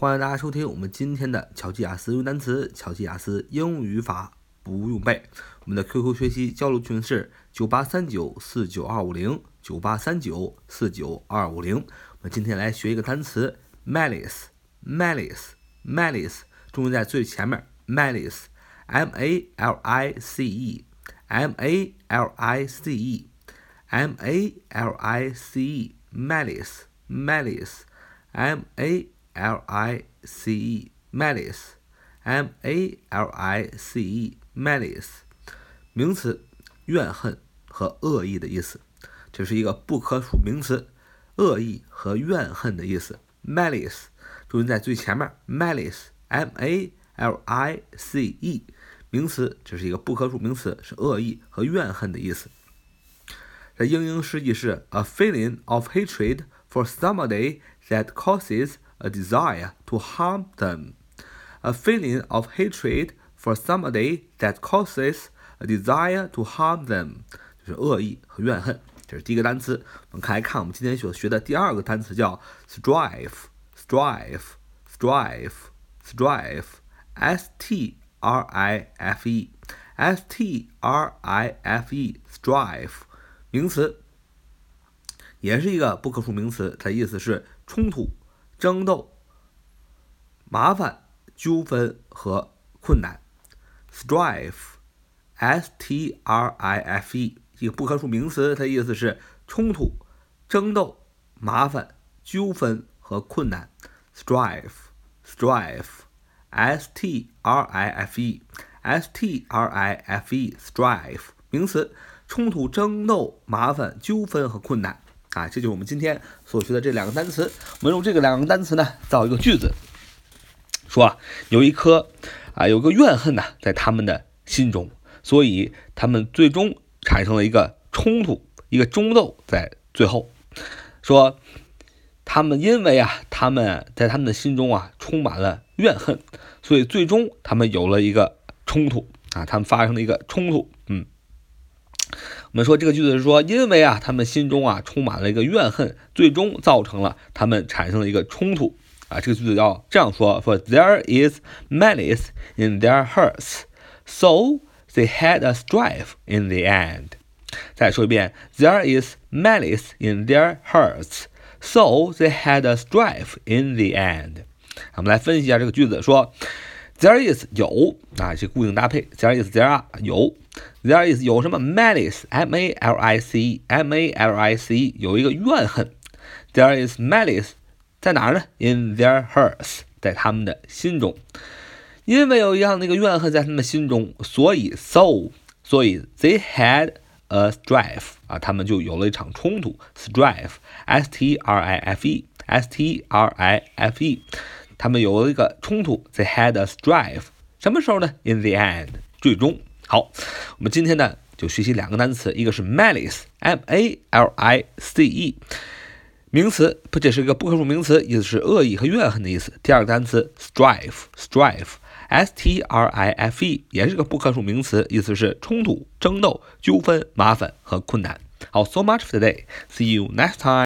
欢迎大家收听我们今天的巧记雅思用单词、巧记雅思英语语法不用背。我们的 QQ 学习交流群是九八三九四九二五零九八三九四九二五零。我们今天来学一个单词 malice，malice，malice，重音在最前面，malice，m a l i c e，m a l i c e，m a l i c e，malice，malice，m a L I C E malice M A L I C E malice 名词，怨恨和恶意的意思。这是一个不可数名词，恶意和怨恨的意思。malice 重音在最前面，malice M A L I C E 名词，这是一个不可数名词，是恶意和怨恨的意思。这英英释义是 a feeling of hatred for somebody that causes a desire to harm them, a feeling of hatred for somebody that causes a desire to harm them，就是恶意和怨恨。这是第一个单词。我们看来看我们今天所学的第二个单词叫 strife，strife，strife，s t r i f e，s t r i f e，strife，名词，也是一个不可数名词，它的意思是冲突。 争斗、麻烦、纠纷和困难，strife，s-t-r-i-f-e，一个不可数名词，它意思是冲突、争斗、麻烦、纠纷和困难。strife，strife，s-t-r-i-f-e，s-t-r-i-f-e，strife，名词，冲突、争斗、麻烦、纠纷和困难。啊，这就是我们今天所学的这两个单词。我们用这个两个单词呢，造一个句子，说啊，有一颗啊，有个怨恨呢，在他们的心中，所以他们最终产生了一个冲突，一个争斗，在最后，说他们因为啊，他们在他们的心中啊，充满了怨恨，所以最终他们有了一个冲突啊，他们发生了一个冲突，嗯。我们说这个句子是说，因为啊，他们心中啊充满了一个怨恨，最终造成了他们产生了一个冲突啊。这个句子要这样说：说 There is malice in their hearts, so they had a strife in the end。再说一遍，There is malice in their hearts, so they had a strife in the end。我们来分析一下这个句子，说 There is 有啊，这固定搭配，There is there are 有。There is 有什么 malice，m a l i c e，m a l i c e 有一个怨恨。There is malice 在哪儿呢？In their hearts，在他们的心中。因为有一样那个怨恨在他们心中，所以 so，所以 they had a strife 啊，他们就有了一场冲突。Strife，s t r i f e，s t r i f e，他们有一个冲突。They had a strife，什么时候呢？In the end，最终。好，我们今天呢就学习两个单词，一个是 malice，m a l i c e，名词，不，这是一个不可数名词，意思是恶意和怨恨的意思。第二个单词 strife，strife，s t r i f e，也是个不可数名词，意思是冲突、争斗、纠纷、麻烦和困难。好，so much for today，see you next time。